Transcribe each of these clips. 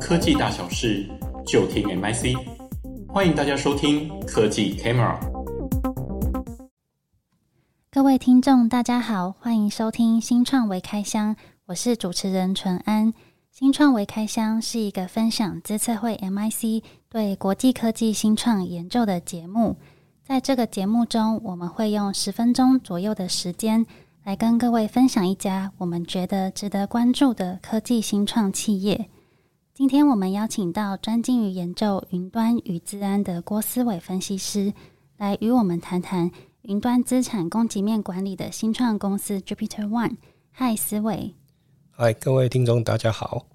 科技大小事，就听 MIC。欢迎大家收听科技 Camera。各位听众，大家好，欢迎收听新创微开箱，我是主持人淳安。新创微开箱是一个分享资策会 MIC 对国际科技新创研究的节目。在这个节目中，我们会用十分钟左右的时间，来跟各位分享一家我们觉得值得关注的科技新创企业。今天我们邀请到专精于研究云端与资安的郭思伟分析师，来与我们谈谈云端资产供给面管理的新创公司 JupiterOne。嗨，思伟。嗨，各位听众，大家好。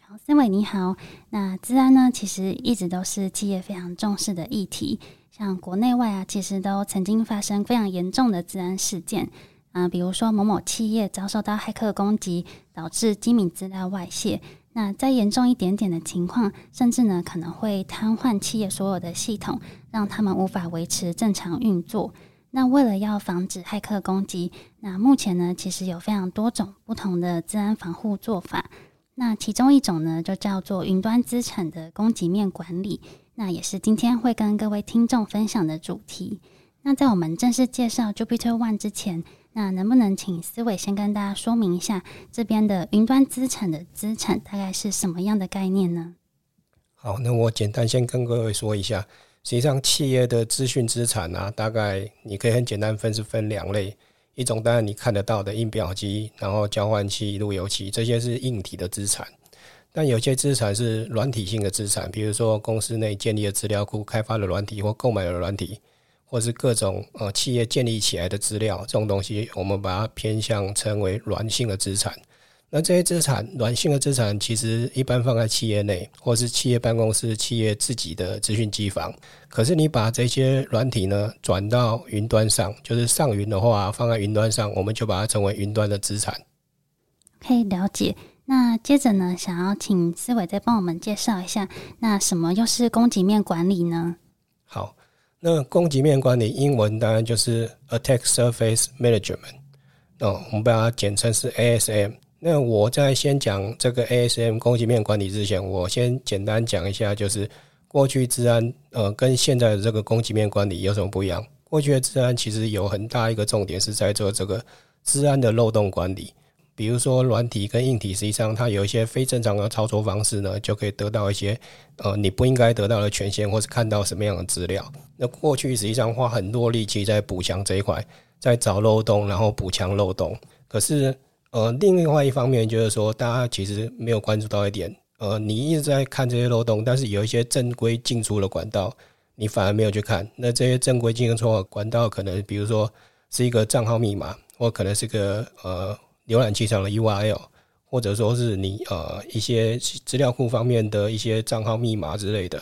好，思伟你好。那资安呢，其实一直都是企业非常重视的议题。像国内外啊，其实都曾经发生非常严重的资安事件啊，比如说某某企业遭受到骇客攻击，导致机密资料外泄。那再严重一点点的情况，甚至呢可能会瘫痪企业所有的系统，让他们无法维持正常运作。那为了要防止骇客攻击，那目前呢其实有非常多种不同的资安防护做法。那其中一种呢就叫做云端资产的供给面管理。那也是今天会跟各位听众分享的主题。那在我们正式介绍 JupiterOne 之前，那能不能请思伟先跟大家说明一下这边的云端资产的资产大概是什么样的概念呢？好，那我简单先跟各位说一下。实际上，企业的资讯资产啊，大概你可以很简单分是分两类，一种当然你看得到的印表机，然后交换器、路由器，这些是硬体的资产。但有些资产是软体性的资产，比如说公司内建立的资料库、开发的软体或购买的软体，或是各种呃企业建立起来的资料，这种东西我们把它偏向称为软性的资产。那这些资产，软性的资产其实一般放在企业内，或是企业办公室、企业自己的资讯机房。可是你把这些软体呢转到云端上，就是上云的话，放在云端上，我们就把它称为云端的资产。可以了解。那接着呢，想要请思伟再帮我们介绍一下，那什么又是供给面管理呢？好，那供给面管理英文当然就是 Attack Surface Management，哦，我们把它简称是 ASM。那我在先讲这个 ASM 供给面管理之前，我先简单讲一下，就是过去治安呃跟现在的这个供给面管理有什么不一样？过去的治安其实有很大一个重点是在做这个治安的漏洞管理。比如说，软体跟硬体实际上它有一些非正常的操作方式呢，就可以得到一些呃你不应该得到的权限，或是看到什么样的资料。那过去实际上花很多力气在补强这一块，在找漏洞，然后补强漏洞。可是呃，另外一方面就是说，大家其实没有关注到一点，呃，你一直在看这些漏洞，但是有一些正规进出的管道，你反而没有去看。那这些正规进出的管道，可能比如说是一个账号密码，或可能是个呃。浏览器上的 URL，或者说是你呃一些资料库方面的一些账号密码之类的。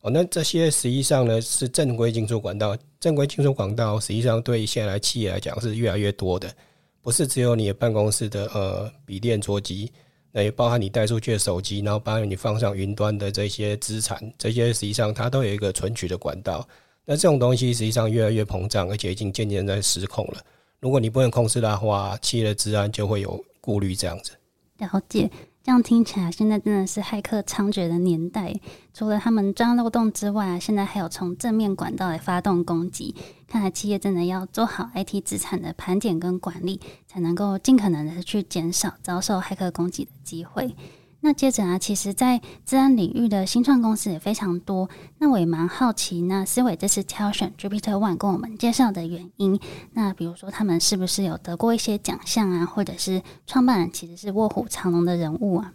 哦，那这些实际上呢是正规进出管道，正规进出管道实际上对现在企业来讲是越来越多的，不是只有你的办公室的呃笔电桌机，那也包含你带出去的手机，然后包含你放上云端的这些资产，这些实际上它都有一个存取的管道，那这种东西实际上越来越膨胀，而且已经渐渐在失控了。如果你不能控制的话，企业的治安就会有顾虑。这样子，了解。这样听起来，现在真的是骇客猖獗的年代。除了他们钻漏洞之外，现在还有从正面管道来发动攻击。看来企业真的要做好 IT 资产的盘点跟管理，才能够尽可能的去减少遭受骇客攻击的机会。那接着啊，其实，在治安领域的新创公司也非常多。那我也蛮好奇，那思伟这次挑选 JupiterOne 跟我们介绍的原因。那比如说，他们是不是有得过一些奖项啊？或者是创办人其实是卧虎藏龙的人物啊？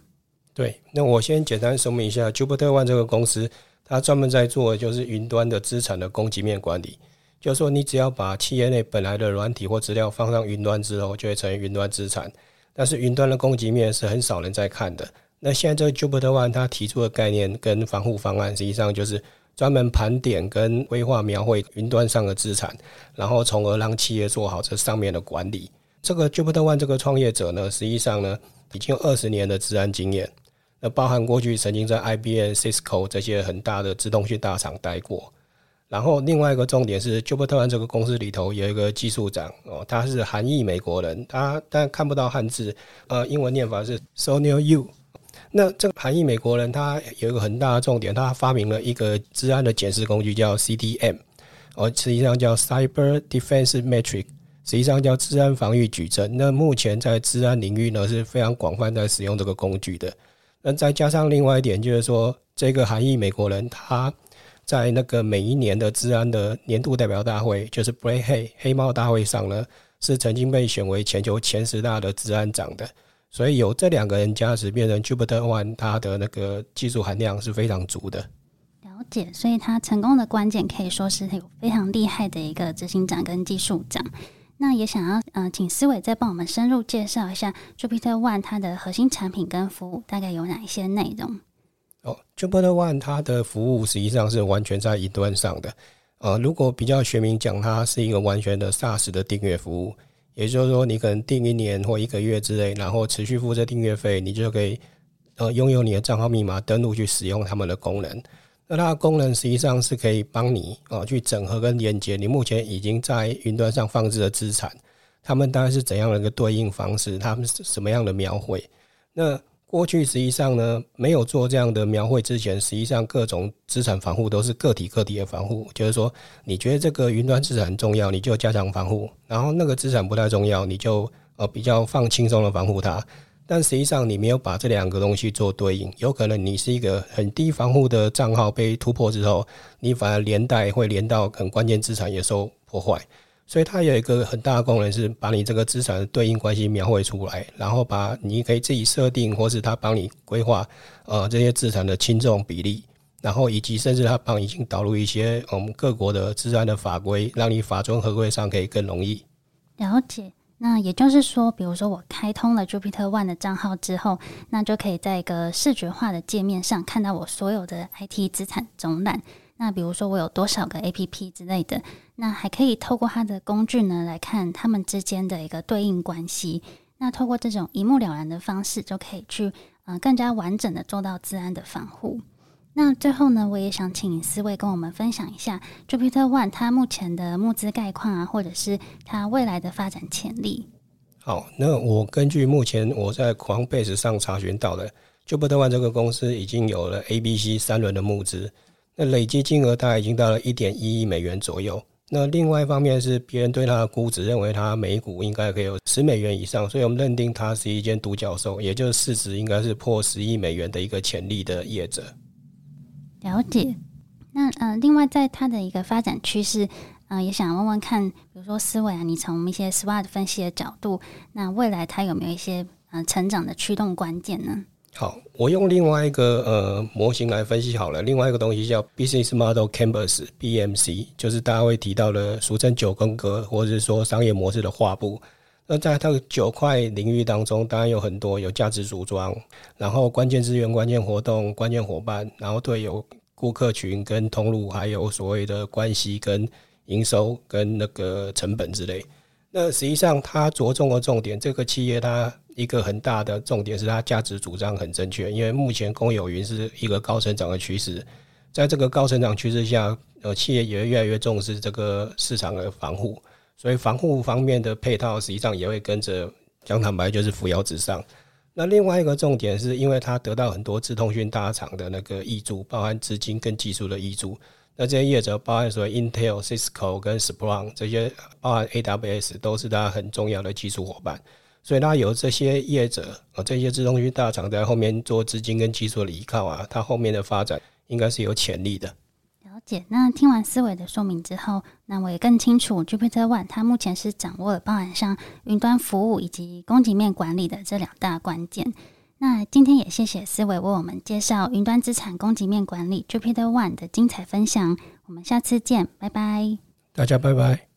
对，那我先简单说明一下，JupiterOne 这个公司，它专门在做就是云端的资产的供给面管理。就是说，你只要把企业内本来的软体或资料放上云端之后，就会成为云端资产。但是，云端的供给面是很少人在看的。那现在这个 JupiterOne 它提出的概念跟防护方案，实际上就是专门盘点跟规划描绘云端上的资产，然后从而让企业做好这上面的管理。这个 JupiterOne 这个创业者呢，实际上呢已经有二十年的资安经验，那包含过去曾经在 IBM、Cisco 这些很大的资通讯大厂待过。然后另外一个重点是 JupiterOne 这个公司里头有一个技术长哦，他是韩裔美国人，他但看不到汉字，呃，英文念法是 Sunil Yu。那这个韩裔美国人他有一个很大的重点，他发明了一个治安的检视工具叫 CDM，哦，实际上叫 Cyber Defense Metric，实际上叫治安防御矩阵。那目前在治安领域呢是非常广泛在使用这个工具的。那再加上另外一点就是说，这个韩裔美国人他在那个每一年的治安的年度代表大会，就是 Black Hat 黑猫大会上呢，是曾经被选为全球前十大的治安长的。所以有这两个人加持，变成 Jupiter One，它的那个技术含量是非常足的。了解，所以它成功的关键可以说是有非常厉害的一个执行长跟技术长。那也想要嗯、呃，请思伟再帮我们深入介绍一下 Jupiter One 它的核心产品跟服务大概有哪一些内容？哦，Jupiter One 它的服务实际上是完全在云端上的。呃，如果比较学名讲，它是一个完全的 SaaS 的订阅服务。也就是说，你可能订一年或一个月之类，然后持续付这订阅费，你就可以呃拥有你的账号密码登录去使用他们的功能。那它的功能实际上是可以帮你啊去整合跟连接你目前已经在云端上放置的资产，他们大概是怎样的一个对应方式，他们是什么样的描绘？那过去实际上呢，没有做这样的描绘之前，实际上各种资产防护都是个体个体的防护，就是说，你觉得这个云端资产很重要，你就加强防护；然后那个资产不太重要，你就呃比较放轻松的防护它。但实际上你没有把这两个东西做对应，有可能你是一个很低防护的账号被突破之后，你反而连带会连到很关键资产也受破坏。所以它有一个很大的功能，是把你这个资产的对应关系描绘出来，然后把你可以自己设定，或是它帮你规划，呃，这些资产的轻重比例，然后以及甚至它帮已经导入一些我们各国的资安的法规，让你法遵合规上可以更容易。了解。那也就是说，比如说我开通了 Jupiter One 的账号之后，那就可以在一个视觉化的界面上看到我所有的 IT 资产总览。那比如说我有多少个 APP 之类的，那还可以透过它的工具呢来看它们之间的一个对应关系。那透过这种一目了然的方式，就可以去嗯、呃、更加完整的做到资安的防护。那最后呢，我也想请思纬跟我们分享一下 Jupiter One 它目前的募资概况啊，或者是它未来的发展潜力。好，那我根据目前我在 Coinbase 上查询到的 Jupiter One 这个公司已经有了 A、B、C 三轮的募资。那累计金额大概已经到了一点一亿美元左右。那另外一方面是别人对它的估值认为它每股应该可以有十美元以上，所以我们认定它是一间独角兽，也就是市值应该是破十亿美元的一个潜力的业者。了解。那呃，另外在它的一个发展趋势，呃，也想问问看，比如说思纬啊，你从一些 SWOT 分析的角度，那未来它有没有一些呃成长的驱动关键呢？好，我用另外一个呃模型来分析好了。另外一个东西叫 Business Model Canvas（BMC），就是大家会提到的俗称九宫格，或者是说商业模式的画布。那在它的九块领域当中，当然有很多有价值组装，然后关键资源、关键活动、关键伙伴，然后对有顾客群跟通路，还有所谓的关系跟营收跟那个成本之类。那实际上它着重的重点，这个企业它。一个很大的重点是它价值主张很正确，因为目前公有云是一个高成长的趋势，在这个高成长趋势下，呃，企业也会越来越重视这个市场的防护，所以防护方面的配套实际上也会跟着，讲坦白就是扶摇直上。那另外一个重点是因为它得到很多自通讯大厂的那个挹注，包含资金跟技术的挹注，那这些业者包含说 Intel、Cisco 跟 Splunk 这些，包含 AWS 都是它很重要的技术伙伴。所以，它有这些业者啊，这些资通讯大厂在后面做资金跟技术的依靠啊，它后面的发展应该是有潜力的。了解。那听完思维的说明之后，那我也更清楚，Jupiter One 它目前是掌握了包含像云端服务以及供给面管理的这两大关键。那今天也谢谢思维为我们介绍云端资产供给面管理 Jupiter One 的精彩分享。我们下次见，拜拜。大家拜拜。